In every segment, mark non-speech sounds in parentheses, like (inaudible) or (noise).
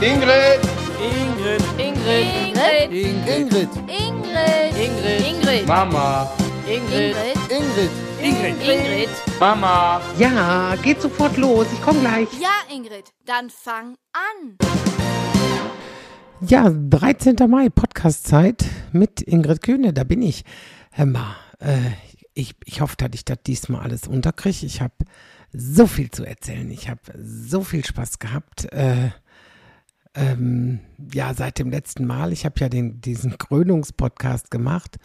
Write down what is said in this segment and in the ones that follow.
Ingrid! Ingrid. Ingrid. Ingrid. Ingrid. Ingrid. Ingrid. Mama! Ingrid. Ingrid. Ingrid. Ingrid. Mama! Ja, geht sofort los. Ich komme gleich. Ja, Ingrid, dann fang an. Ja, 13. Mai, Podcast-Zeit mit Ingrid Kühne. Da bin ich. Hör mal, äh, ich, ich hoffe, dass ich das diesmal alles unterkriege. Ich habe so viel zu erzählen. Ich habe so viel Spaß gehabt. Äh, ähm, ja, seit dem letzten Mal. Ich habe ja den, diesen Krönungspodcast gemacht,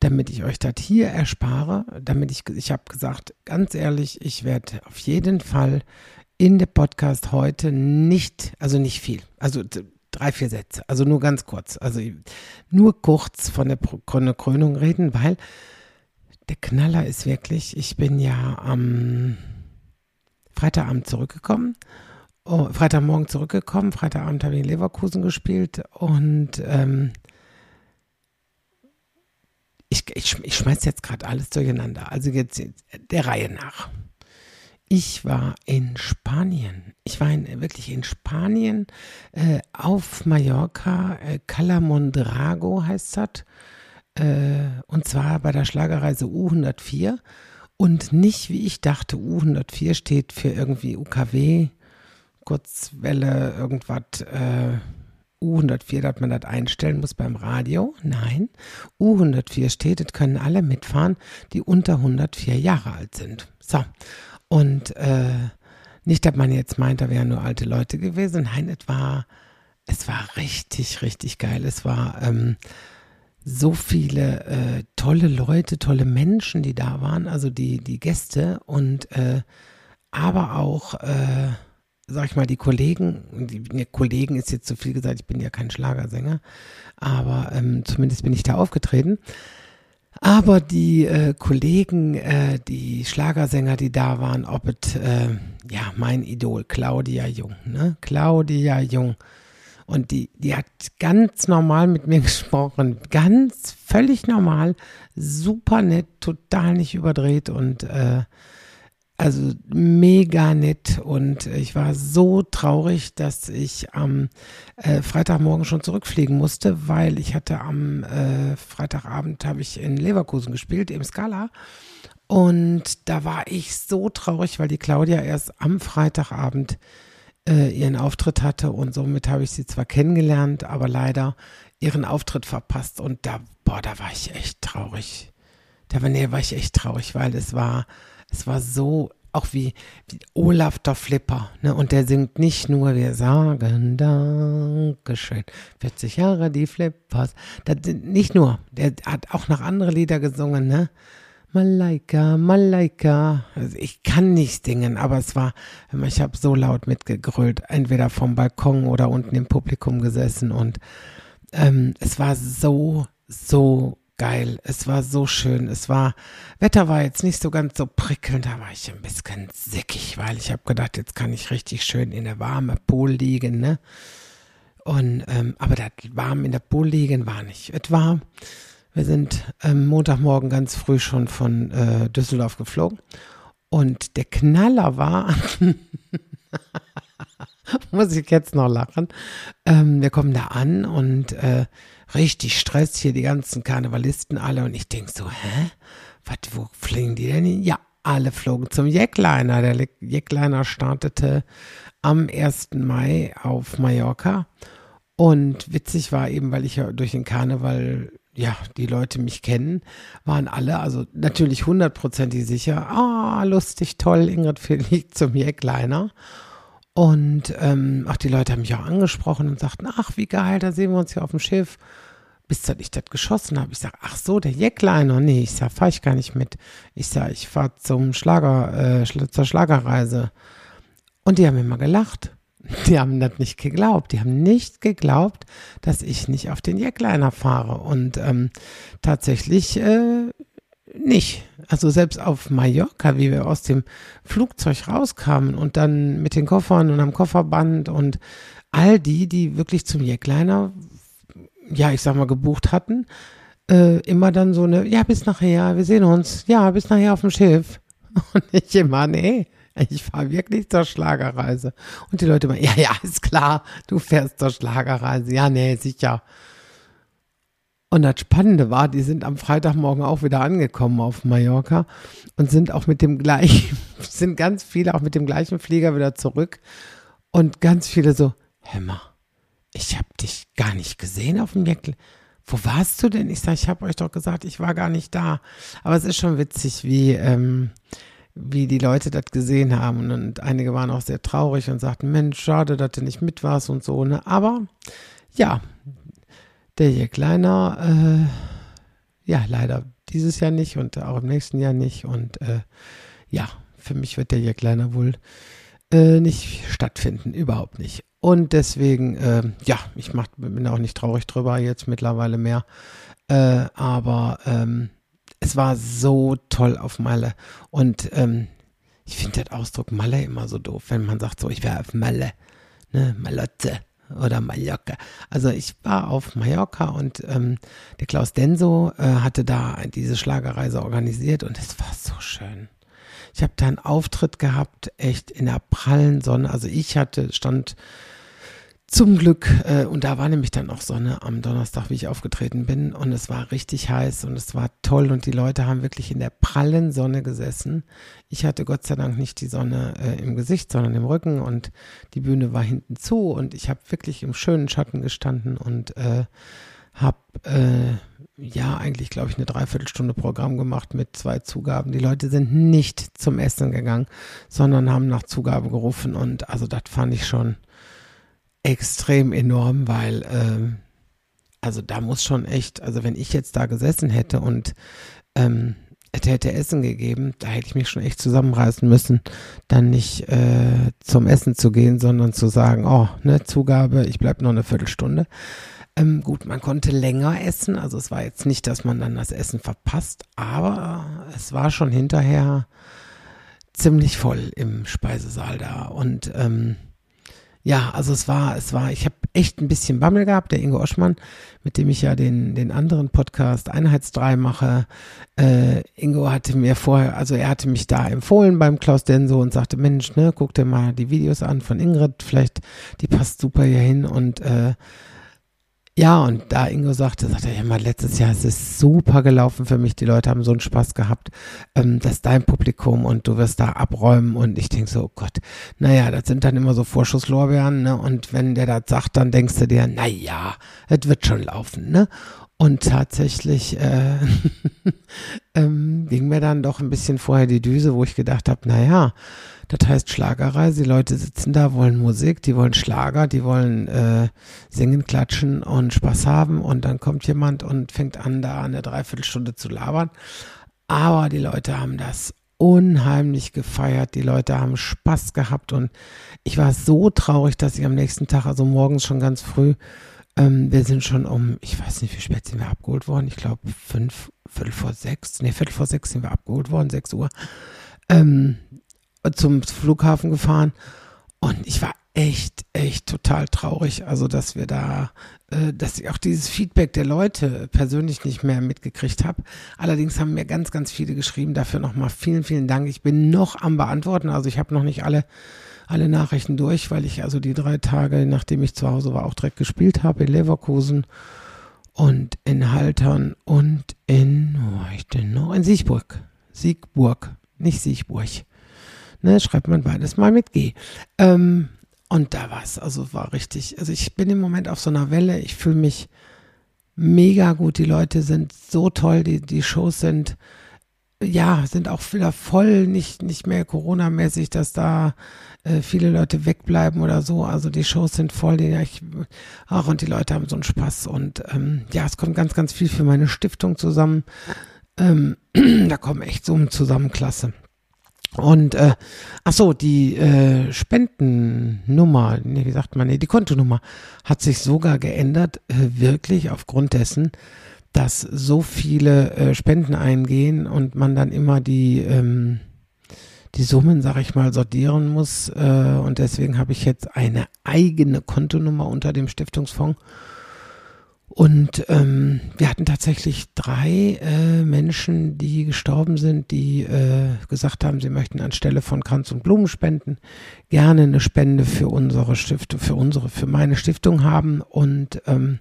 damit ich euch das hier erspare. Damit ich, ich habe gesagt, ganz ehrlich, ich werde auf jeden Fall in der Podcast heute nicht, also nicht viel, also drei, vier Sätze, also nur ganz kurz, also nur kurz von der von der Krönung reden, weil der Knaller ist wirklich, ich bin ja am Freitagabend zurückgekommen, oh, Freitagmorgen zurückgekommen, Freitagabend habe ich in Leverkusen gespielt und ähm, ich, ich, ich schmeiß jetzt gerade alles durcheinander, also jetzt der Reihe nach. Ich war in Spanien. Ich war in, wirklich in Spanien äh, auf Mallorca. Äh, Cala heißt das. Äh, und zwar bei der Schlagerreise U104. Und nicht, wie ich dachte, U104 steht für irgendwie UKW, Kurzwelle, irgendwas. Äh, U104, dass man das einstellen muss beim Radio. Nein, U104 steht, das können alle mitfahren, die unter 104 Jahre alt sind. So. Und äh, nicht, dass man jetzt meint, da wären nur alte Leute gewesen. Nein, es war, es war richtig, richtig geil. Es war ähm, so viele äh, tolle Leute, tolle Menschen, die da waren, also die, die Gäste und äh, aber auch, äh, sag ich mal, die Kollegen, die, die Kollegen ist jetzt zu viel gesagt, ich bin ja kein Schlagersänger, aber ähm, zumindest bin ich da aufgetreten. Aber die äh, Kollegen, äh, die Schlagersänger, die da waren, ob es, äh, ja, mein Idol, Claudia Jung, ne? Claudia Jung. Und die, die hat ganz normal mit mir (laughs) gesprochen. Ganz völlig normal, super nett, total nicht überdreht und äh, also mega nett und ich war so traurig, dass ich am äh, Freitagmorgen schon zurückfliegen musste, weil ich hatte am äh, Freitagabend habe ich in Leverkusen gespielt im Scala und da war ich so traurig, weil die Claudia erst am Freitagabend äh, ihren Auftritt hatte und somit habe ich sie zwar kennengelernt, aber leider ihren Auftritt verpasst und da boah, da war ich echt traurig. Da war, nee, war ich echt traurig, weil es war es war so, auch wie, wie Olaf der Flipper, ne? Und der singt nicht nur, wir sagen Dankeschön, 40 Jahre die Flippers. Das, nicht nur, der hat auch noch andere Lieder gesungen, ne? Malaika, Malaika. Also ich kann nicht singen, aber es war, ich habe so laut mitgegrölt, entweder vom Balkon oder unten im Publikum gesessen und ähm, es war so, so geil. Es war so schön. Es war, Wetter war jetzt nicht so ganz so prickelnd, da war ich ein bisschen sickig, weil ich habe gedacht, jetzt kann ich richtig schön in der warmen Pool liegen, ne? Und, ähm, aber das warm in der Pool liegen war nicht. Es war, wir sind ähm, Montagmorgen ganz früh schon von äh, Düsseldorf geflogen. Und der Knaller war, (laughs) muss ich jetzt noch lachen, ähm, wir kommen da an und äh, richtig Stress hier, die ganzen Karnevalisten alle. Und ich denk so, hä? Was, wo fliegen die denn hin? Ja, alle flogen zum Jackliner. Der Jackliner startete am 1. Mai auf Mallorca. Und witzig war eben, weil ich ja durch den Karneval, ja, die Leute mich kennen, waren alle, also natürlich hundertprozentig sicher, ah, lustig, toll, Ingrid fliegt zum Jackliner. Und ähm, ach, die Leute haben mich auch angesprochen und sagten, ach, wie geil, da sehen wir uns hier auf dem Schiff. Bis dass ich das geschossen habe. Ich sag, ach so, der Jackliner. Nee, ich sag, fahr ich gar nicht mit. Ich sag, ich fahr zum Schlager, äh, zur Schlagerreise. Und die haben immer gelacht. (laughs) Die haben das nicht geglaubt. Die haben nicht geglaubt, dass ich nicht auf den Jackliner fahre. Und ähm, tatsächlich äh, nicht. Also selbst auf Mallorca, wie wir aus dem Flugzeug rauskamen und dann mit den Koffern und am Kofferband und all die, die wirklich zum Jackliner, ja, ich sag mal, gebucht hatten, äh, immer dann so eine, ja, bis nachher, wir sehen uns, ja, bis nachher auf dem Schiff. (laughs) Und ich immer, nee, Ich fahre wirklich zur Schlagerreise. Und die Leute meinen, ja, ja, ist klar, du fährst zur Schlagerreise. Ja, nee, sicher. Und das Spannende war, die sind am Freitagmorgen auch wieder angekommen auf Mallorca und sind auch mit dem gleichen, (laughs) sind ganz viele auch mit dem gleichen Flieger wieder zurück. Und ganz viele so, Hämmer, dich gar nicht gesehen auf dem Jäckl. Wo warst du denn? Ich sage, ich habe euch doch gesagt, ich war gar nicht da. Aber es ist schon witzig, wie, ähm, wie die Leute das gesehen haben. Und einige waren auch sehr traurig und sagten, Mensch, schade, dass du nicht mit warst und so. Ne? Aber ja, der hier kleiner, äh, ja, leider dieses Jahr nicht und auch im nächsten Jahr nicht. Und äh, ja, für mich wird der hier kleiner wohl äh, nicht stattfinden, überhaupt nicht. Und deswegen, äh, ja, ich mach, bin auch nicht traurig drüber jetzt mittlerweile mehr. Äh, aber ähm, es war so toll auf Malle. Und ähm, ich finde den Ausdruck Malle immer so doof, wenn man sagt so, ich wäre auf Malle, ne, Malotte oder Mallorca. Also ich war auf Mallorca und ähm, der Klaus Denso äh, hatte da diese Schlagerreise organisiert und es war so schön. Ich habe da einen Auftritt gehabt, echt in der prallen Sonne. Also ich hatte, stand zum Glück, äh, und da war nämlich dann auch Sonne am Donnerstag, wie ich aufgetreten bin. Und es war richtig heiß und es war toll und die Leute haben wirklich in der prallen Sonne gesessen. Ich hatte Gott sei Dank nicht die Sonne äh, im Gesicht, sondern im Rücken und die Bühne war hinten zu und ich habe wirklich im schönen Schatten gestanden und äh, habe äh, ja eigentlich, glaube ich, eine Dreiviertelstunde Programm gemacht mit zwei Zugaben. Die Leute sind nicht zum Essen gegangen, sondern haben nach Zugabe gerufen und also das fand ich schon extrem enorm, weil ähm, also da muss schon echt, also wenn ich jetzt da gesessen hätte und ähm, es hätte Essen gegeben, da hätte ich mich schon echt zusammenreißen müssen, dann nicht äh, zum Essen zu gehen, sondern zu sagen, oh, ne, Zugabe, ich bleib noch eine Viertelstunde. Ähm, gut, man konnte länger essen, also es war jetzt nicht, dass man dann das Essen verpasst, aber es war schon hinterher ziemlich voll im Speisesaal da. Und ähm, ja, also es war, es war, ich habe echt ein bisschen Bammel gehabt, der Ingo Oschmann, mit dem ich ja den, den anderen Podcast Einheitsdrei mache. Äh, Ingo hatte mir vorher, also er hatte mich da empfohlen beim Klaus Denso und sagte, Mensch, ne, guck dir mal die Videos an von Ingrid, vielleicht, die passt super hier hin. Und äh, ja, und da Ingo sagte, sagte er ja mal, letztes Jahr es ist super gelaufen für mich. Die Leute haben so einen Spaß gehabt. Ähm, das ist dein Publikum und du wirst da abräumen. Und ich denke so, oh Gott, naja, das sind dann immer so Vorschusslorbeeren, ne? Und wenn der das sagt, dann denkst du dir, naja, es wird schon laufen, ne? Und tatsächlich äh, (laughs) ähm, ging mir dann doch ein bisschen vorher die Düse, wo ich gedacht habe, naja, das heißt Schlagerreise. Die Leute sitzen da, wollen Musik, die wollen Schlager, die wollen äh, singen, klatschen und Spaß haben. Und dann kommt jemand und fängt an, da eine Dreiviertelstunde zu labern. Aber die Leute haben das unheimlich gefeiert. Die Leute haben Spaß gehabt und ich war so traurig, dass ich am nächsten Tag, also morgens schon ganz früh, ähm, wir sind schon um, ich weiß nicht, wie spät sind wir abgeholt worden. Ich glaube fünf, viertel vor sechs, nee, viertel vor sechs sind wir abgeholt worden, sechs Uhr. Ähm, zum Flughafen gefahren und ich war echt, echt total traurig. Also, dass wir da, äh, dass ich auch dieses Feedback der Leute persönlich nicht mehr mitgekriegt habe. Allerdings haben mir ganz, ganz viele geschrieben. Dafür nochmal vielen, vielen Dank. Ich bin noch am Beantworten. Also, ich habe noch nicht alle, alle Nachrichten durch, weil ich also die drei Tage, nachdem ich zu Hause war, auch direkt gespielt habe in Leverkusen und in Haltern und in, wo war ich denn noch? In Siegburg. Siegburg, nicht Siegburg. Ne, schreibt man beides mal mit G. Ähm, und da war es, also war richtig, also ich bin im Moment auf so einer Welle, ich fühle mich mega gut, die Leute sind so toll, die, die Shows sind, ja, sind auch wieder voll, nicht, nicht mehr Corona-mäßig, dass da äh, viele Leute wegbleiben oder so. Also die Shows sind voll, die, ich, ach, und die Leute haben so einen Spaß. Und ähm, ja, es kommt ganz, ganz viel für meine Stiftung zusammen. Ähm, (clears throat) da kommen echt Summen zusammen, klasse. Und äh, ach so, die äh, Spendennummer, nee, wie sagt man, nee, die Kontonummer hat sich sogar geändert, äh, wirklich aufgrund dessen, dass so viele äh, Spenden eingehen und man dann immer die ähm, die Summen, sag ich mal, sortieren muss. Äh, und deswegen habe ich jetzt eine eigene Kontonummer unter dem Stiftungsfonds Und ähm, wir hatten tatsächlich drei äh, Menschen, die gestorben sind, die äh, gesagt haben, sie möchten anstelle von Kranz und Blumenspenden gerne eine Spende für unsere Stiftung, für unsere, für meine Stiftung haben. Und ähm,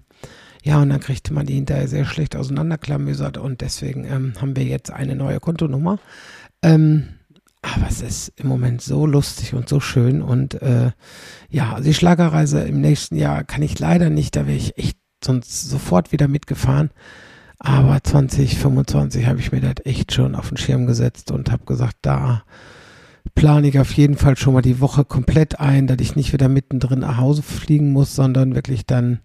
ja, und dann kriegte man die hinterher sehr schlecht auseinanderklamüsert und deswegen ähm, haben wir jetzt eine neue Kontonummer. Ähm, aber es ist im Moment so lustig und so schön und äh, ja, also die Schlagerreise im nächsten Jahr kann ich leider nicht, da wäre ich echt sonst sofort wieder mitgefahren. Aber 2025 habe ich mir das echt schon auf den Schirm gesetzt und habe gesagt, da plane ich auf jeden Fall schon mal die Woche komplett ein, dass ich nicht wieder mittendrin nach Hause fliegen muss, sondern wirklich dann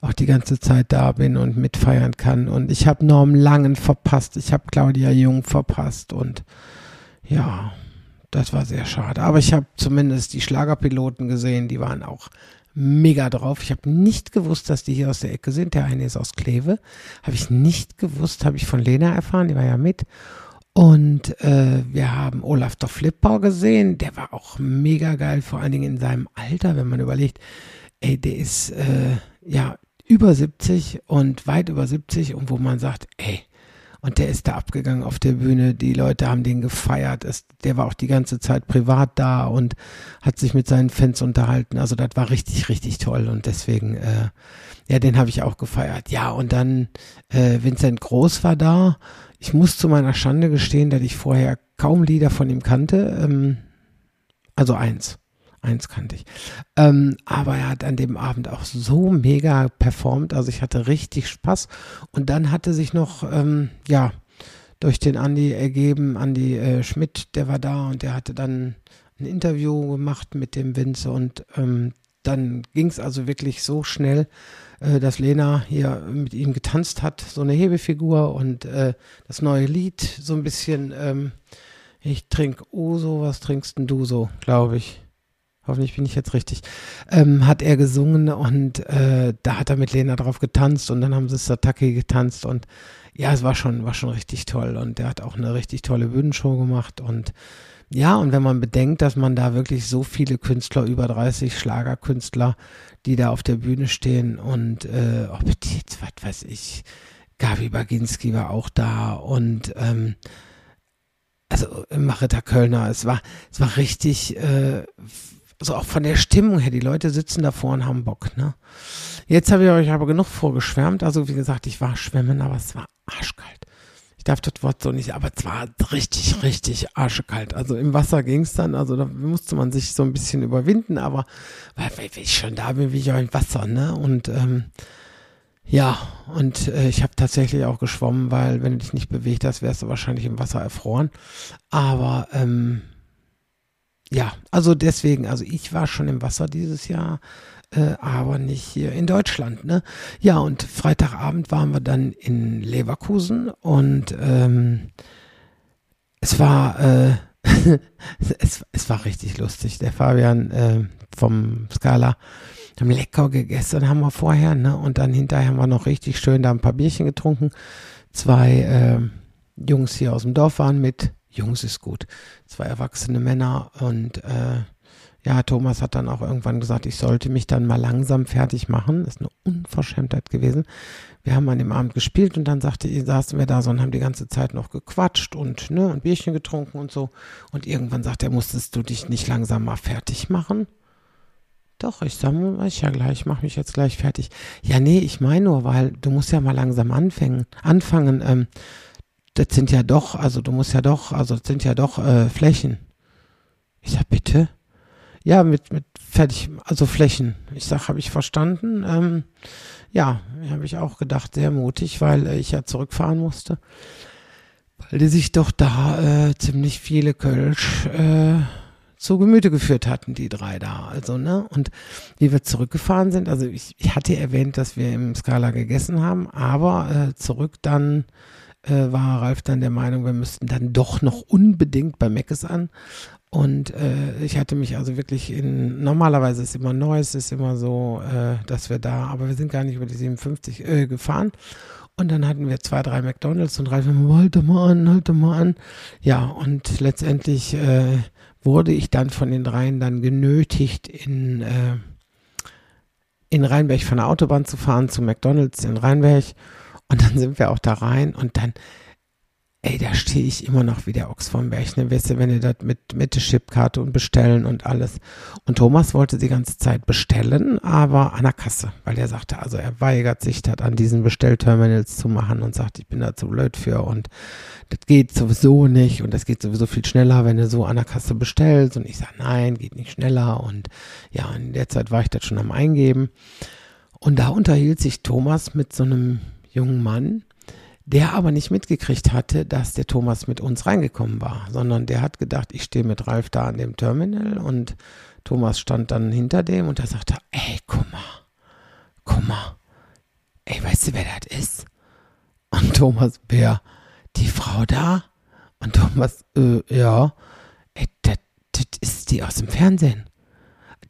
auch die ganze Zeit da bin und mitfeiern kann. Und ich habe Norm Langen verpasst, ich habe Claudia Jung verpasst und ja, das war sehr schade. Aber ich habe zumindest die Schlagerpiloten gesehen, die waren auch mega drauf. Ich habe nicht gewusst, dass die hier aus der Ecke sind. Der eine ist aus Kleve. Habe ich nicht gewusst, habe ich von Lena erfahren, die war ja mit. Und äh, wir haben Olaf der Flipper gesehen. Der war auch mega geil, vor allen Dingen in seinem Alter, wenn man überlegt, ey, der ist äh, ja über 70 und weit über 70 und wo man sagt, ey, und der ist da abgegangen auf der Bühne. Die Leute haben den gefeiert. Es, der war auch die ganze Zeit privat da und hat sich mit seinen Fans unterhalten. Also das war richtig, richtig toll. Und deswegen, äh, ja, den habe ich auch gefeiert. Ja, und dann äh, Vincent Groß war da. Ich muss zu meiner Schande gestehen, dass ich vorher kaum Lieder von ihm kannte. Ähm, also eins. Eins kannte ich. Ähm, aber er hat an dem Abend auch so mega performt. Also ich hatte richtig Spaß. Und dann hatte sich noch, ähm, ja, durch den Andi ergeben, Andi äh, Schmidt, der war da und der hatte dann ein Interview gemacht mit dem Vince und ähm, dann ging es also wirklich so schnell, äh, dass Lena hier mit ihm getanzt hat, so eine Hebefigur und äh, das neue Lied so ein bisschen, ähm, ich trink Uso, was trinkst denn du so, glaube ich hoffentlich bin ich jetzt richtig, ähm, hat er gesungen und äh, da hat er mit Lena drauf getanzt und dann haben sie Satake getanzt und ja, es war schon, war schon richtig toll und der hat auch eine richtig tolle Bühnenshow gemacht und ja, und wenn man bedenkt, dass man da wirklich so viele Künstler, über 30 Schlagerkünstler, die da auf der Bühne stehen und äh, ob die jetzt, was weiß ich, Gabi Baginski war auch da und ähm, also Marita Kölner, es war, es war richtig äh, also auch von der Stimmung her, die Leute sitzen davor und haben Bock, ne? Jetzt habe ich euch aber genug vorgeschwärmt. Also wie gesagt, ich war schwimmen, aber es war arschkalt. Ich darf das Wort so nicht, aber es war richtig, richtig arschkalt. Also im Wasser ging es dann, also da musste man sich so ein bisschen überwinden, aber weil, weil ich schon da bin, wie ich auch im Wasser, ne? Und ähm, ja, und äh, ich habe tatsächlich auch geschwommen, weil wenn du dich nicht bewegt hast, wärst du wahrscheinlich im Wasser erfroren. Aber ähm, ja, also deswegen, also ich war schon im Wasser dieses Jahr, äh, aber nicht hier in Deutschland. Ne? Ja, und Freitagabend waren wir dann in Leverkusen und ähm, es war äh, (laughs) es, es war richtig lustig. Der Fabian äh, vom Scala haben lecker gegessen, haben wir vorher, ne? Und dann hinterher haben wir noch richtig schön da ein paar Bierchen getrunken. Zwei äh, Jungs hier aus dem Dorf waren mit, Jungs ist gut. Zwei erwachsene Männer und äh, ja, Thomas hat dann auch irgendwann gesagt, ich sollte mich dann mal langsam fertig machen. Das ist eine Unverschämtheit gewesen. Wir haben an dem Abend gespielt und dann sagte, saßen wir da so und haben die ganze Zeit noch gequatscht und ne, ein Bierchen getrunken und so. Und irgendwann sagt er, musstest du dich nicht langsam mal fertig machen? Doch, ich sag mal, ich ja gleich, ich mach mich jetzt gleich fertig. Ja, nee, ich meine nur, weil du musst ja mal langsam anfangen, anfangen. Ähm, das sind ja doch, also du musst ja doch, also das sind ja doch äh, Flächen. Ich sag, bitte? Ja, mit, mit fertig, also Flächen. Ich sag, habe ich verstanden. Ähm, ja, habe ich auch gedacht, sehr mutig, weil äh, ich ja zurückfahren musste. Weil die sich doch da äh, ziemlich viele Kölsch äh, zu Gemüte geführt hatten, die drei da. Also, ne? Und wie wir zurückgefahren sind, also ich, ich hatte erwähnt, dass wir im Skala gegessen haben, aber äh, zurück dann äh, war Ralf dann der Meinung, wir müssten dann doch noch unbedingt bei Meckes an. Und äh, ich hatte mich also wirklich in, normalerweise ist immer Neues, ist immer so, äh, dass wir da, aber wir sind gar nicht über die 57 äh, gefahren. Und dann hatten wir zwei, drei McDonalds und Ralf, halte mal an, halte mal an. Ja, und letztendlich äh, wurde ich dann von den dreien dann genötigt in, äh, in Rheinberg von der Autobahn zu fahren zu McDonalds in Rheinberg. Und dann sind wir auch da rein und dann ey, da stehe ich immer noch wie der Ochs vom Berg, ne? Weißt du, wenn ihr das mit, mit der Chipkarte und bestellen und alles. Und Thomas wollte die ganze Zeit bestellen, aber an der Kasse, weil er sagte, also er weigert sich, das an diesen Bestellterminals zu machen und sagt, ich bin da zu blöd für und das geht sowieso nicht und das geht sowieso viel schneller, wenn du so an der Kasse bestellst. Und ich sage, nein, geht nicht schneller. Und ja, in der Zeit war ich das schon am Eingeben. Und da unterhielt sich Thomas mit so einem jungen Mann, der aber nicht mitgekriegt hatte, dass der Thomas mit uns reingekommen war, sondern der hat gedacht, ich stehe mit Ralf da an dem Terminal und Thomas stand dann hinter dem und er sagte, ey, guck mal, guck mal, ey, weißt du, wer das ist? Und Thomas, wer? Die Frau da? Und Thomas, äh, ja, ey, das ist die aus dem Fernsehen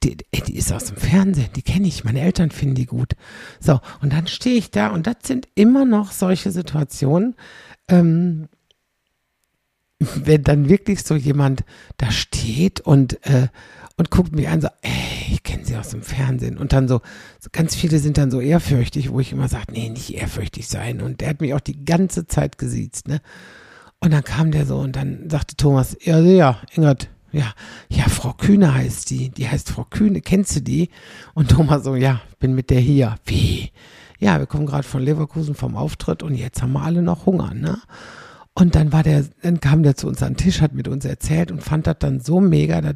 die, die ist aus dem Fernsehen, die kenne ich, meine Eltern finden die gut. So, und dann stehe ich da und das sind immer noch solche Situationen, ähm, wenn dann wirklich so jemand da steht und, äh, und guckt mich an, so, ey, ich kenne sie aus dem Fernsehen. Und dann so, so, ganz viele sind dann so ehrfürchtig, wo ich immer sage, nee, nicht ehrfürchtig sein. Und der hat mich auch die ganze Zeit gesiezt, ne? Und dann kam der so und dann sagte Thomas, ja, ja, Ingrid, ja, ja, Frau Kühne heißt die. Die heißt Frau Kühne. Kennst du die? Und Thomas so, ja, bin mit der hier. Wie? Ja, wir kommen gerade von Leverkusen vom Auftritt und jetzt haben wir alle noch Hunger, ne? Und dann war der, dann kam der zu uns an den Tisch, hat mit uns erzählt und fand das dann so mega, dass,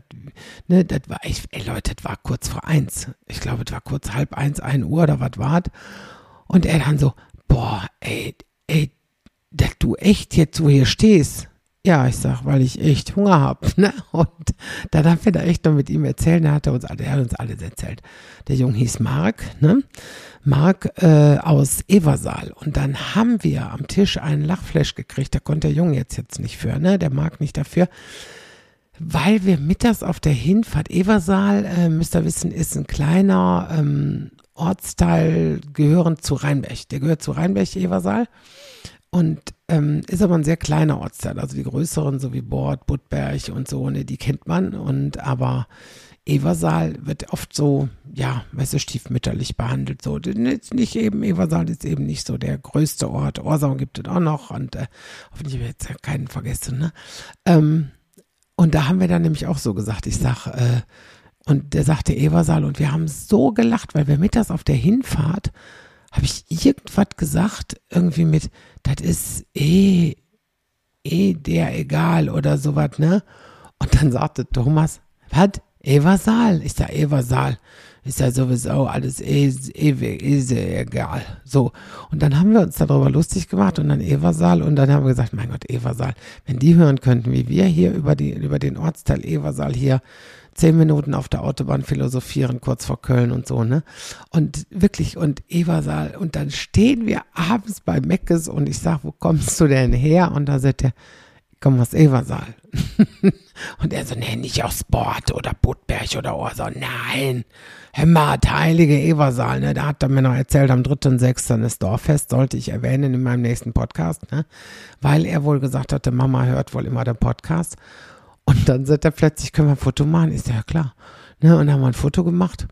ne, das war, ich, ey Leute, das war kurz vor eins. Ich glaube, das war kurz halb eins, ein Uhr oder was war Und er dann so, boah, ey, ey, dass du echt jetzt so hier stehst, ja, ich sag, weil ich echt Hunger habe. (laughs) Ne? Und dann haben wir da echt noch mit ihm erzählt. Er hat uns er hat uns alles erzählt. Der Junge hieß Mark, ne? Mark äh, aus Eversaal. Und dann haben wir am Tisch einen Lachflash gekriegt. Da konnte der Junge jetzt jetzt nicht für, ne? Der Mark nicht dafür. Weil wir mittags auf der Hinfahrt Eversaal, äh, müsst ihr wissen, ist ein kleiner ähm, Ortsteil gehörend zu Rheinberg. Der gehört zu Rheinberg, Eversaal. Und ähm, ist aber ein sehr kleiner Ortsteil. Also die größeren, so wie Bord, Budberg und so, ne, die kennt man. Und aber Eversaal wird oft so, ja, weißt du, stiefmütterlich behandelt. So, nicht eben, Eversaal ist eben nicht so der größte Ort. Orsau gibt es auch noch und äh, hoffentlich habe ich jetzt keinen vergessen, ne? Ähm, und da haben wir dann nämlich auch so gesagt, ich sag, äh, und der sagte Eversaal und wir haben so gelacht, weil wir mittags auf der Hinfahrt habe ich irgendwas gesagt, irgendwie mit, das ist eh, eh der egal oder sowas, ne? Und dann sagte Thomas, was? Eversaal? Ich sag, Eversaal. Ist ja sowieso alles eh, eh egal. So. Und dann haben wir uns darüber lustig gemacht und dann Eversaal und dann haben wir gesagt, mein Gott, Eversaal, wenn die hören könnten, wie wir hier über die, über den Ortsteil Eversaal hier zehn Minuten auf der Autobahn philosophieren, kurz vor Köln und so, ne? Und wirklich, und Eversaal, und dann stehen wir abends bei Meckes und ich sag, wo kommst du denn her? Und da sagt er, ich komme aus Eversaal. (laughs) und er so, nee, nicht aus Bord oder Budberg oder Orsau. Nein, Hämmert, heilige Eversaal, ne? Da hat er mir noch erzählt, am 3.6. ist Dorffest, sollte ich erwähnen in meinem nächsten Podcast, ne? Weil er wohl gesagt hatte, Mama hört wohl immer den Podcast. Und dann sagt er plötzlich, können wir ein Foto machen? Ist ja klar. Ne? Und dann haben wir ein Foto gemacht.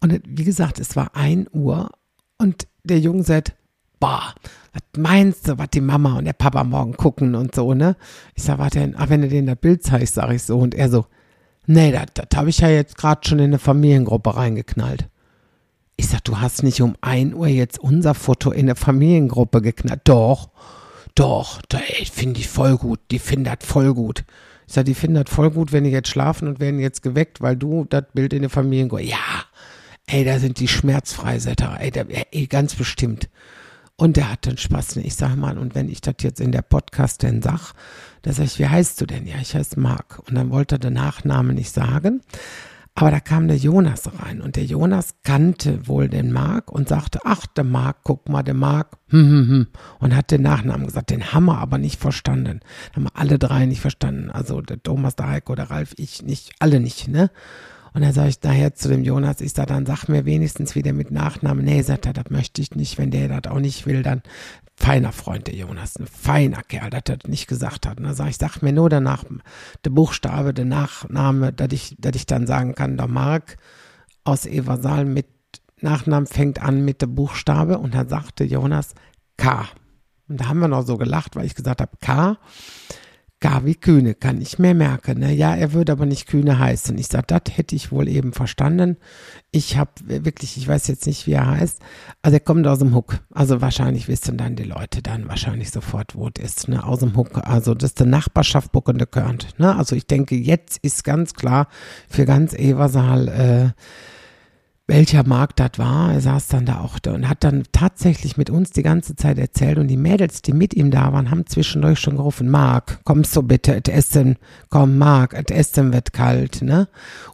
Und wie gesagt, es war ein Uhr und der Junge sagt, boah, was meinst du, was die Mama und der Papa morgen gucken und so, ne? Ich sag, warte, ach, wenn du denen das Bild zeigst, sag ich so. Und er so, nee, das, habe ich ja jetzt gerade schon in eine Familiengruppe reingeknallt. Ich sag, du hast nicht um ein Uhr jetzt unser Foto in eine Familiengruppe geknallt. Doch, doch, da finde ich voll gut. Die finden das voll gut. Ich sage, die finden das voll gut, wenn die jetzt schlafen und werden jetzt geweckt, weil du das Bild in der Familie Ja, ey, da sind die Schmerzfreisetter, ey, ey, ganz bestimmt. Und der hat dann Spaß. Ich sage mal, und wenn ich das jetzt in der Podcast denn sag, da sag ich, wie heißt du denn? Ja, ich heiße Marc. Und dann wollte er den Nachnamen nicht sagen. Aber da kam der Jonas rein und der Jonas kannte wohl den Mark und sagte, ach, der Mark, guck mal, der Mark, hm, hm, hm, und hat den Nachnamen gesagt. Den haben wir aber nicht verstanden. Haben wir alle drei nicht verstanden. Also der Thomas, der Heiko, der Ralf, ich nicht, alle nicht, ne? Und dann sage ich daher zu dem Jonas, ich sage, dann sag mir wenigstens wieder mit Nachnamen. Nee, sagt er, das möchte ich nicht. Wenn der das auch nicht will, dann feiner Freund, der Jonas, ein feiner Kerl, dass er das nicht gesagt hat. Und dann sage ich, sag mir nur danach, der Buchstabe, der Nachname, dass ich, dass ich dann sagen kann, der Mark aus Eversaal mit Nachnamen fängt an mit dem Buchstabe und dann sagte Jonas K. Und da haben wir noch so gelacht, weil ich gesagt habe, K. Gavi Kühne, kann ich mir merken. Ne? Ja, er würde aber nicht Kühne heißen. Ich sage, das hätte ich wohl eben verstanden. Ich habe wirklich, ich weiß jetzt nicht, wie er heißt. Also er kommt aus dem Huck. Also wahrscheinlich wissen dann die Leute dann wahrscheinlich sofort, wo es ist. Ne? Aus dem Huck. Also das ist die Nachbarschaft Buckende Körnt. Ne? Also ich denke, jetzt ist ganz klar für ganz Eversaal, äh, welcher Markt das war. Er saß dann da auch da und hat dann tatsächlich mit uns die ganze Zeit erzählt und die Mädels, die mit ihm da waren, haben zwischendurch schon gerufen, Marc, kommst du bitte, et Essen, komm Marc, et Essen wird kalt, ne?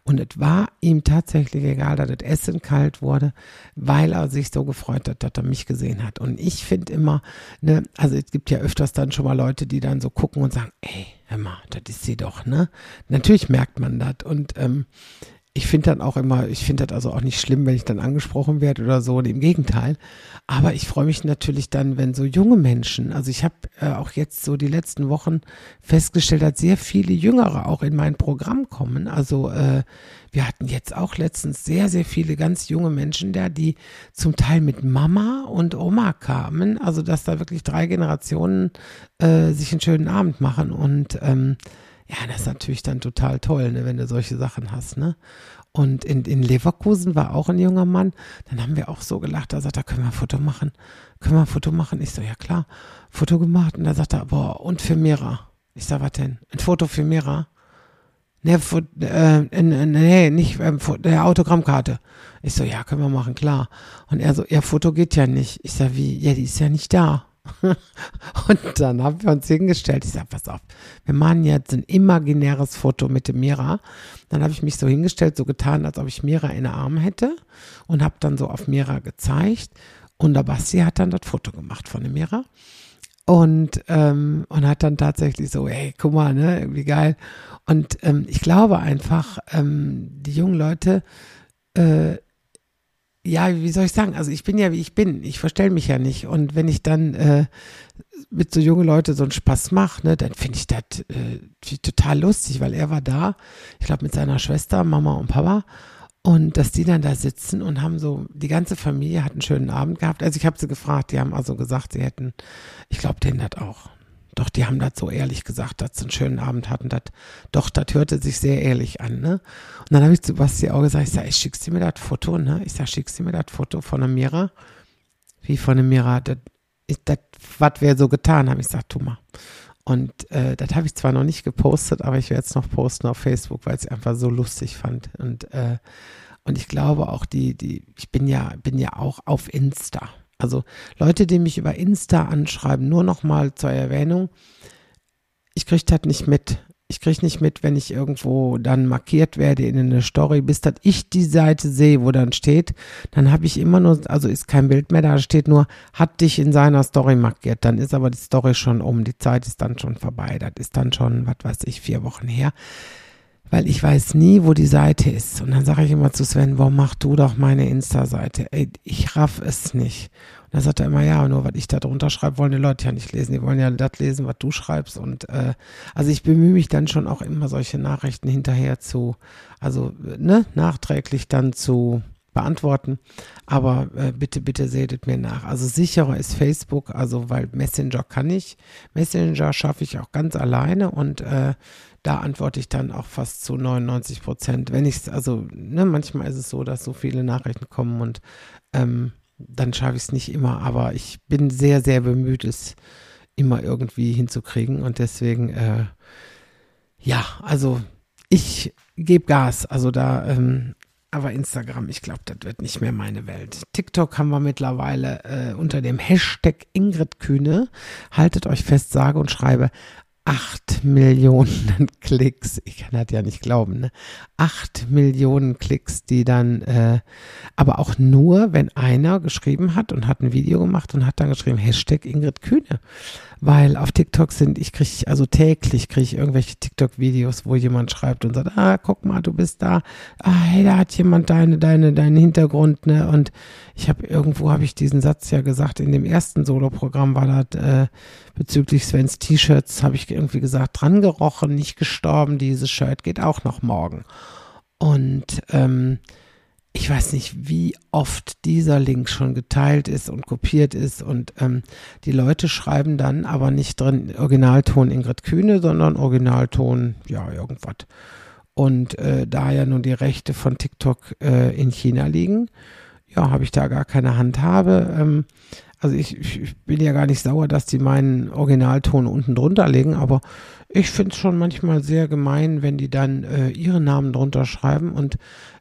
Und es war ihm tatsächlich egal, dass das Essen kalt wurde, weil er sich so gefreut hat, dass er mich gesehen hat. Und ich finde immer, ne, also es gibt ja öfters dann schon mal Leute, die dann so gucken und sagen, ey, hör mal, das ist sie doch, ne? Natürlich merkt man das und ähm, ich finde dann auch immer, ich finde das also auch nicht schlimm, wenn ich dann angesprochen werde oder so, im Gegenteil. Aber ich freue mich natürlich dann, wenn so junge Menschen, also ich habe äh, auch jetzt so die letzten Wochen festgestellt, dass sehr viele Jüngere auch in mein Programm kommen. Also äh, wir hatten jetzt auch letztens sehr, sehr viele ganz junge Menschen da, die zum Teil mit Mama und Oma kamen. Also dass da wirklich drei Generationen äh, sich einen schönen Abend machen und ähm, ja, das ist natürlich dann total toll, ne, wenn du solche Sachen hast, ne? Und in, in Leverkusen war auch ein junger Mann. Dann haben wir auch so gelacht. Da sagt er, können wir ein Foto machen? Können wir ein Foto machen? Ich so, ja klar. Foto gemacht. Und da sagt er, boah, und für Mira. Ich sag, was denn? Ein Foto für Mira? Ne, äh, nee, nicht ähm, der Autogrammkarte. Ich so, ja, können wir machen, klar. Und er so, ja, Foto geht ja nicht. Ich sag, wie? Ja, die ist ja nicht da. (laughs) und dann haben wir uns hingestellt. Ich sage, pass auf, wir machen jetzt ein imaginäres Foto mit dem Mira. Dann habe ich mich so hingestellt, so getan, als ob ich Mira in den Arm hätte und habe dann so auf Mira gezeigt. Und der Basti hat dann das Foto gemacht von dem Mira. Und, ähm, und hat dann tatsächlich so, hey, guck mal, ne, wie geil. Und ähm, ich glaube einfach, ähm, die jungen Leute, äh, ja, wie soll ich sagen? Also ich bin ja, wie ich bin. Ich verstelle mich ja nicht. Und wenn ich dann äh, mit so jungen Leuten so einen Spaß mache, ne, dann finde ich das äh, total lustig, weil er war da, ich glaube mit seiner Schwester, Mama und Papa. Und dass die dann da sitzen und haben so, die ganze Familie hat einen schönen Abend gehabt. Also ich habe sie gefragt, die haben also gesagt, sie hätten, ich glaube, denen das auch. Doch, die haben das so ehrlich gesagt, dass sie einen schönen Abend hatten. Dat, doch, das hörte sich sehr ehrlich an, ne? Und dann habe ich zu Basti auch gesagt, ich sag, ich schickst du mir das Foto, ne? Ich sag, schickst du mir das Foto von der Mira? Wie von der Mira? Das, das, was wir so getan haben. Ich sag, tu mal. Und äh, das habe ich zwar noch nicht gepostet, aber ich werde es noch posten auf Facebook, weil ich es einfach so lustig fand. Und, äh, und ich glaube auch, die, die, ich bin ja, bin ja auch auf Insta. Also Leute, die mich über Insta anschreiben, nur noch mal zur Erwähnung, ich kriege das nicht mit. Ich kriege nicht mit, wenn ich irgendwo dann markiert werde in eine Story, bis dass ich die Seite sehe, wo dann steht, dann habe ich immer nur, also ist kein Bild mehr, da steht nur, hat dich in seiner Story markiert. Dann ist aber die Story schon um, die Zeit ist dann schon vorbei. Das ist dann schon, was weiß ich, vier Wochen her weil ich weiß nie, wo die Seite ist. Und dann sage ich immer zu Sven, warum mach du doch meine Insta-Seite? Ey, ich raff es nicht. Und dann sagt er immer, ja, nur was ich da drunter schreibe, wollen die Leute ja nicht lesen. Die wollen ja das lesen, was du schreibst. Und äh, also ich bemühe mich dann schon auch immer solche Nachrichten hinterher zu, also ne, nachträglich dann zu beantworten. Aber äh, bitte, bitte seht mir nach. Also sicherer ist Facebook, also weil Messenger kann ich. Messenger schaffe ich auch ganz alleine und äh, da antworte ich dann auch fast zu 99 Prozent. Wenn ich also, ne, manchmal ist es so, dass so viele Nachrichten kommen und ähm, dann schaffe ich es nicht immer, aber ich bin sehr, sehr bemüht, es immer irgendwie hinzukriegen und deswegen, äh, ja, also ich gebe Gas, also da, ähm, aber Instagram, ich glaube, das wird nicht mehr meine Welt. TikTok haben wir mittlerweile äh, unter dem Hashtag Ingrid Kühne. Haltet euch fest, sage und schreibe acht Millionen (laughs) Klicks. Ich kann das ja nicht glauben, ne? Acht Millionen Klicks, die dann, äh, aber auch nur, wenn einer geschrieben hat und hat ein Video gemacht und hat dann geschrieben, Hashtag Ingrid Kühne weil auf TikTok sind, ich kriege, also täglich kriege ich irgendwelche TikTok-Videos, wo jemand schreibt und sagt, ah, guck mal, du bist da, ah, hey, da hat jemand deine, deine, deinen Hintergrund, ne? Und ich habe irgendwo habe ich diesen Satz ja gesagt, in dem ersten Solo-Programm war das äh, bezüglich Svens T-Shirts, habe ich irgendwie gesagt, dran gerochen, nicht gestorben, dieses Shirt geht auch noch morgen. Und ähm, ich weiß nicht, wie oft dieser Link schon geteilt ist und kopiert ist und ähm, die Leute schreiben dann aber nicht drin Originalton Ingrid Kühne, sondern Originalton, ja, irgendwas. Und äh, da ja nun die Rechte von TikTok äh, in China liegen, ja, habe ich da gar keine Handhabe. Ähm, also ich, ich, bin ja gar nicht sauer, dass die meinen Originalton unten drunter legen, aber ich finde es schon manchmal sehr gemein, wenn die dann äh, ihren Namen drunter schreiben und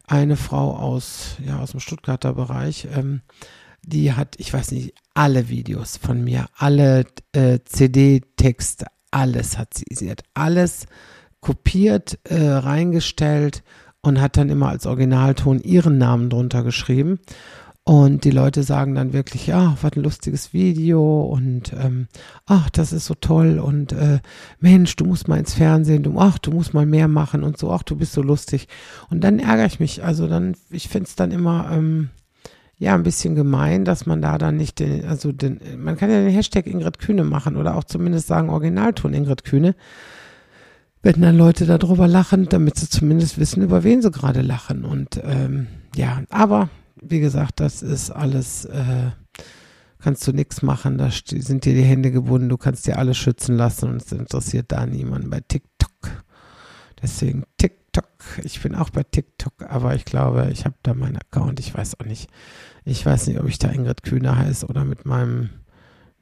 eine Frau aus, ja, aus dem Stuttgarter Bereich, ähm, die hat, ich weiß nicht, alle Videos von mir, alle äh, CD-Texte, alles hat sie. Sie hat alles kopiert, äh, reingestellt und hat dann immer als Originalton ihren Namen drunter geschrieben. Und die Leute sagen dann wirklich, ja, was ein lustiges Video und ähm, ach, das ist so toll und äh, Mensch, du musst mal ins Fernsehen, du, ach, du musst mal mehr machen und so, ach, du bist so lustig. Und dann ärgere ich mich. Also dann, ich finde es dann immer, ähm, ja, ein bisschen gemein, dass man da dann nicht den, also den, man kann ja den Hashtag Ingrid Kühne machen oder auch zumindest sagen Originalton Ingrid Kühne. Wenn dann Leute darüber lachen, damit sie zumindest wissen, über wen sie gerade lachen. Und ähm, ja, aber wie gesagt, das ist alles, äh, kannst du nichts machen, da sind dir die Hände gebunden, du kannst dir alles schützen lassen und es interessiert da niemanden bei TikTok. Deswegen TikTok, ich bin auch bei TikTok, aber ich glaube, ich habe da meinen Account, ich weiß auch nicht. Ich weiß nicht, ob ich da Ingrid Kühne heiße oder mit meinem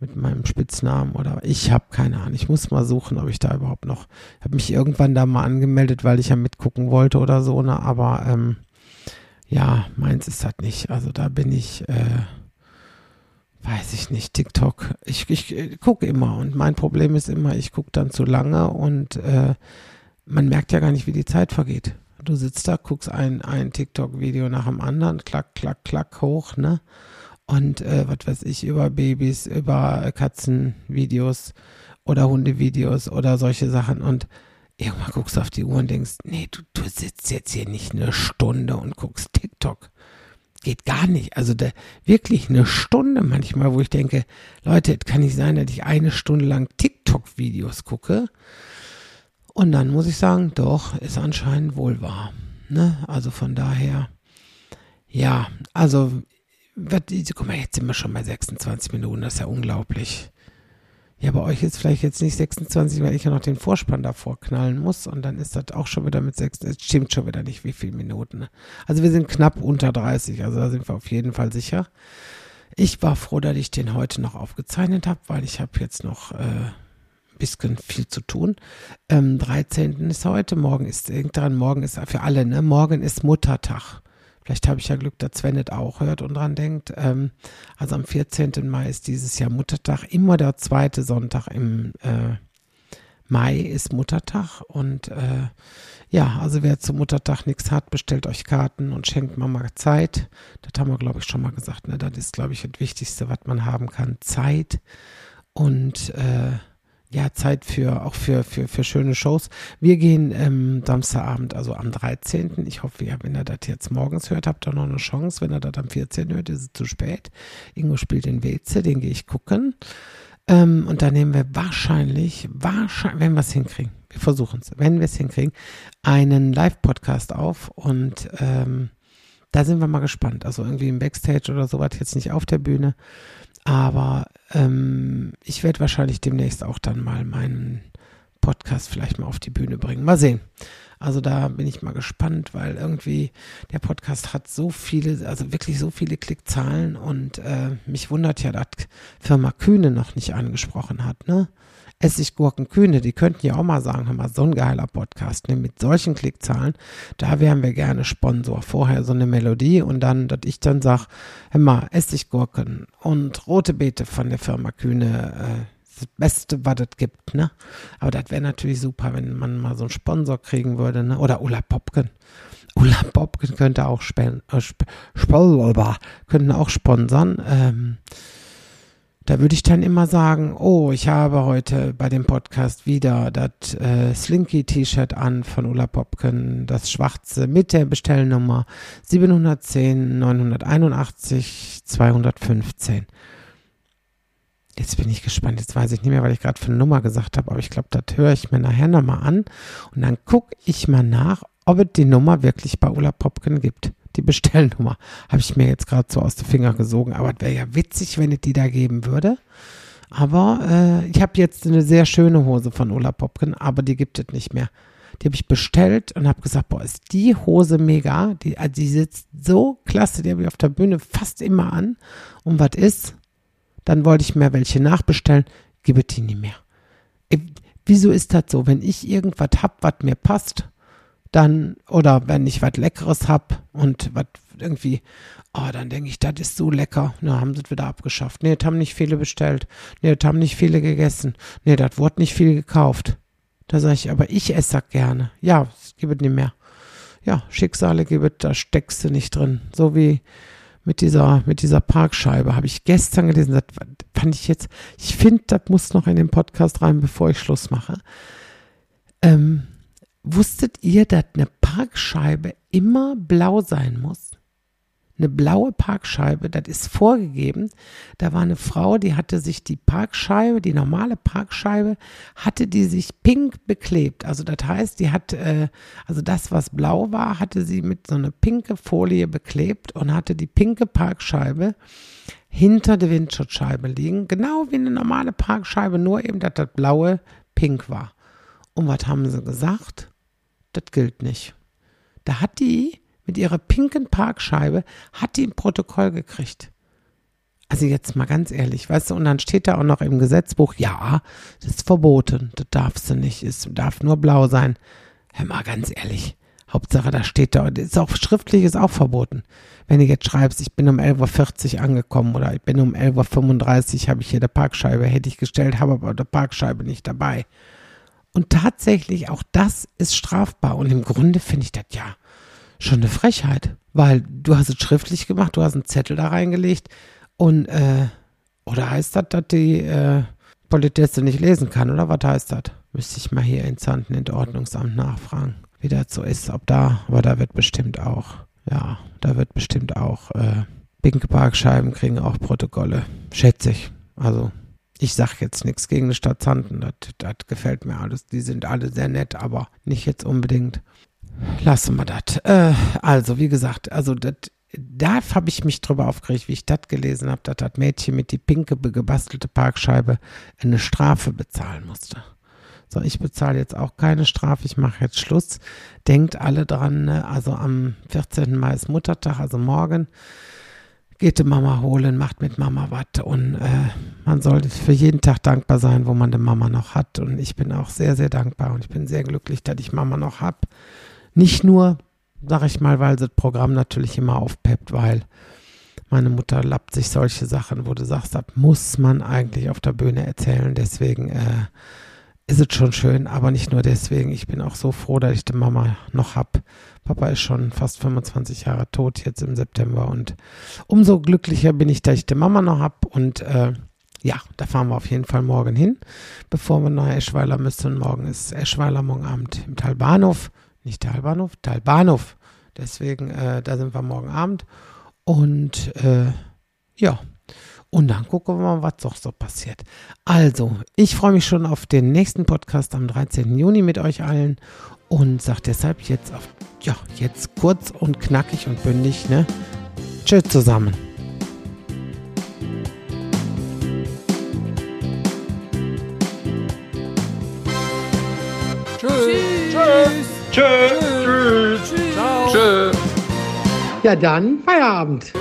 mit meinem Spitznamen oder ich habe keine Ahnung. Ich muss mal suchen, ob ich da überhaupt noch. Ich habe mich irgendwann da mal angemeldet, weil ich ja mitgucken wollte oder so, ne? Aber ähm, ja, meins ist das nicht. Also da bin ich, äh, weiß ich nicht, TikTok. Ich, ich, ich äh, gucke immer und mein Problem ist immer, ich gucke dann zu lange und äh, man merkt ja gar nicht, wie die Zeit vergeht. Du sitzt da, guckst ein, ein TikTok-Video nach dem anderen, klack, klack, klack hoch, ne? Und äh, was weiß ich, über Babys, über Katzenvideos oder Hundevideos oder solche Sachen. Und irgendwann guckst du auf die Uhr und denkst, nee, du, du sitzt jetzt hier nicht eine Stunde und guckst TikTok. Geht gar nicht. Also da, wirklich eine Stunde manchmal, wo ich denke, Leute, kann nicht sein, dass ich eine Stunde lang TikTok-Videos gucke. Und dann muss ich sagen, doch, ist anscheinend wohl wahr. Ne? Also von daher, ja, also, guck mal, jetzt sind wir schon bei 26 Minuten, das ist ja unglaublich. Ja, bei euch ist vielleicht jetzt nicht 26, weil ich ja noch den Vorspann davor knallen muss und dann ist das auch schon wieder mit 6, es stimmt schon wieder nicht, wie viele Minuten. Ne? Also wir sind knapp unter 30, also da sind wir auf jeden Fall sicher. Ich war froh, dass ich den heute noch aufgezeichnet habe, weil ich habe jetzt noch äh, ein bisschen viel zu tun. Ähm, 13. ist heute, morgen ist irgendwann, morgen ist für alle, ne? Morgen ist Muttertag. Vielleicht habe ich ja Glück, dass Sven es auch hört und dran denkt. Ähm, also am 14. Mai ist dieses Jahr Muttertag. Immer der zweite Sonntag im äh, Mai ist Muttertag. Und äh, ja, also wer zum Muttertag nichts hat, bestellt euch Karten und schenkt Mama Zeit. Das haben wir, glaube ich, schon mal gesagt. Ne? Das ist, glaube ich, das Wichtigste, was man haben kann. Zeit. Und äh, ja, Zeit für, auch für, für, für schöne Shows. Wir gehen ähm, Samstagabend, also am 13. Ich hoffe, ja, wenn ihr das jetzt morgens hört, habt ihr noch eine Chance. Wenn ihr das am 14. hört, ist es zu spät. Ingo spielt den Weze, den gehe ich gucken. Ähm, und dann nehmen wir wahrscheinlich, wahrscheinlich, wenn wir es hinkriegen, wir versuchen es, wenn wir es hinkriegen, einen Live-Podcast auf und ähm, da sind wir mal gespannt. Also irgendwie im Backstage oder sowas, jetzt nicht auf der Bühne. Aber ähm, ich werde wahrscheinlich demnächst auch dann mal meinen Podcast vielleicht mal auf die Bühne bringen. Mal sehen. Also da bin ich mal gespannt, weil irgendwie der Podcast hat so viele, also wirklich so viele Klickzahlen und äh, mich wundert ja, dass Firma Kühne noch nicht angesprochen hat, ne? Essiggurken Kühne, die könnten ja auch mal sagen, hör mal, so ein geiler Podcast, ne, mit solchen Klickzahlen, da wären wir gerne Sponsor. Vorher so eine Melodie und dann, dass ich dann sag, hör mal, Essiggurken und rote Beete von der Firma Kühne, äh, das Beste, was es gibt, ne? Aber das wäre natürlich super, wenn man mal so einen Sponsor kriegen würde, ne? Oder Ulla Popken. Ulla Popken könnte auch spen äh, sp könnten auch sponsern. Ähm, da würde ich dann immer sagen, oh, ich habe heute bei dem Podcast wieder das äh, Slinky-T-Shirt an von Ulla Popken, das schwarze mit der Bestellnummer 710 981 215. Jetzt bin ich gespannt, jetzt weiß ich nicht mehr, weil ich gerade für eine Nummer gesagt habe, aber ich glaube, das höre ich mir nachher nochmal an und dann gucke ich mal nach, ob es die Nummer wirklich bei Ulla Popken gibt. Die Bestellnummer. Habe ich mir jetzt gerade so aus den Finger gesogen. Aber es wäre ja witzig, wenn es die da geben würde. Aber äh, ich habe jetzt eine sehr schöne Hose von Ulla Popken, aber die gibt es nicht mehr. Die habe ich bestellt und habe gesagt, boah, ist die Hose mega. Die, also die sitzt so klasse, die habe ich auf der Bühne fast immer an. Und was ist? Dann wollte ich mir welche nachbestellen, gebe die nie mehr. Ich, wieso ist das so? Wenn ich irgendwas hab, was mir passt, dann, oder wenn ich was Leckeres hab und was irgendwie, oh, dann denke ich, das ist so lecker. Na, haben sie es wieder abgeschafft. Nee, das haben nicht viele bestellt. Nee, das haben nicht viele gegessen. Nee, das wurde nicht viel gekauft. Da sage ich, aber ich esse das gerne. Ja, es gibt nicht mehr. Ja, Schicksale gibt da steckst du nicht drin. So wie mit dieser, mit dieser Parkscheibe habe ich gestern gelesen. Das fand ich jetzt, ich finde, das muss noch in den Podcast rein, bevor ich Schluss mache. Ähm, wusstet ihr, dass eine Parkscheibe immer blau sein muss? eine blaue Parkscheibe, das ist vorgegeben. Da war eine Frau, die hatte sich die Parkscheibe, die normale Parkscheibe, hatte die sich pink beklebt. Also das heißt, die hat, äh, also das, was blau war, hatte sie mit so einer pinke Folie beklebt und hatte die pinke Parkscheibe hinter der Windschutzscheibe liegen. Genau wie eine normale Parkscheibe, nur eben, dass das blaue pink war. Und was haben sie gesagt? Das gilt nicht. Da hat die mit ihrer pinken Parkscheibe, hat die ein Protokoll gekriegt. Also jetzt mal ganz ehrlich, weißt du, und dann steht da auch noch im Gesetzbuch, ja, das ist verboten, das darfst du nicht, es darf nur blau sein. Hör mal ganz ehrlich, Hauptsache da steht da, das ist auch schriftlich, ist auch verboten. Wenn du jetzt schreibst, ich bin um 11.40 Uhr angekommen oder ich bin um 11.35 Uhr, habe ich hier eine Parkscheibe, hätte ich gestellt, habe aber eine Parkscheibe nicht dabei. Und tatsächlich, auch das ist strafbar. Und im Grunde finde ich das ja schon eine Frechheit, weil du hast es schriftlich gemacht, du hast einen Zettel da reingelegt und äh, oder heißt das, dass die äh, Politesse nicht lesen kann oder was heißt das? Müsste ich mal hier in Zanten in Ordnungsamt nachfragen, wie das so ist, ob da, aber da wird bestimmt auch, ja, da wird bestimmt auch äh, pinke Parkscheiben kriegen auch Protokolle, schätze ich. Also ich sag jetzt nichts gegen die Stadt Zanten, das, das gefällt mir alles. Die sind alle sehr nett, aber nicht jetzt unbedingt. Lassen wir das. Äh, also, wie gesagt, also das, da habe ich mich drüber aufgeregt, wie ich das gelesen habe, dass das Mädchen mit die pinke gebastelte Parkscheibe eine Strafe bezahlen musste. So, ich bezahle jetzt auch keine Strafe, ich mache jetzt Schluss. Denkt alle dran, ne? also am 14. Mai ist Muttertag, also morgen geht die Mama holen, macht mit Mama was und äh, man sollte für jeden Tag dankbar sein, wo man die Mama noch hat und ich bin auch sehr, sehr dankbar und ich bin sehr glücklich, dass ich Mama noch habe. Nicht nur, sag ich mal, weil das Programm natürlich immer aufpeppt, weil meine Mutter lappt sich solche Sachen, wo du sagst, das muss man eigentlich auf der Bühne erzählen. Deswegen äh, ist es schon schön, aber nicht nur deswegen. Ich bin auch so froh, dass ich die Mama noch habe. Papa ist schon fast 25 Jahre tot jetzt im September und umso glücklicher bin ich, dass ich die Mama noch habe und äh, ja, da fahren wir auf jeden Fall morgen hin, bevor wir nach Eschweiler müssen. Morgen ist Eschweiler, morgen Abend im Talbahnhof nicht Talbahnhof, Talbahnhof. Deswegen, äh, da sind wir morgen Abend. Und äh, ja, und dann gucken wir mal, was doch so passiert. Also, ich freue mich schon auf den nächsten Podcast am 13. Juni mit euch allen und sage deshalb jetzt auf, ja, jetzt kurz und knackig und bündig, ne? Tschüss zusammen. Tschüss. Tschüss. Tschüss. Ciao. Tschüss. Ja, dann Feierabend.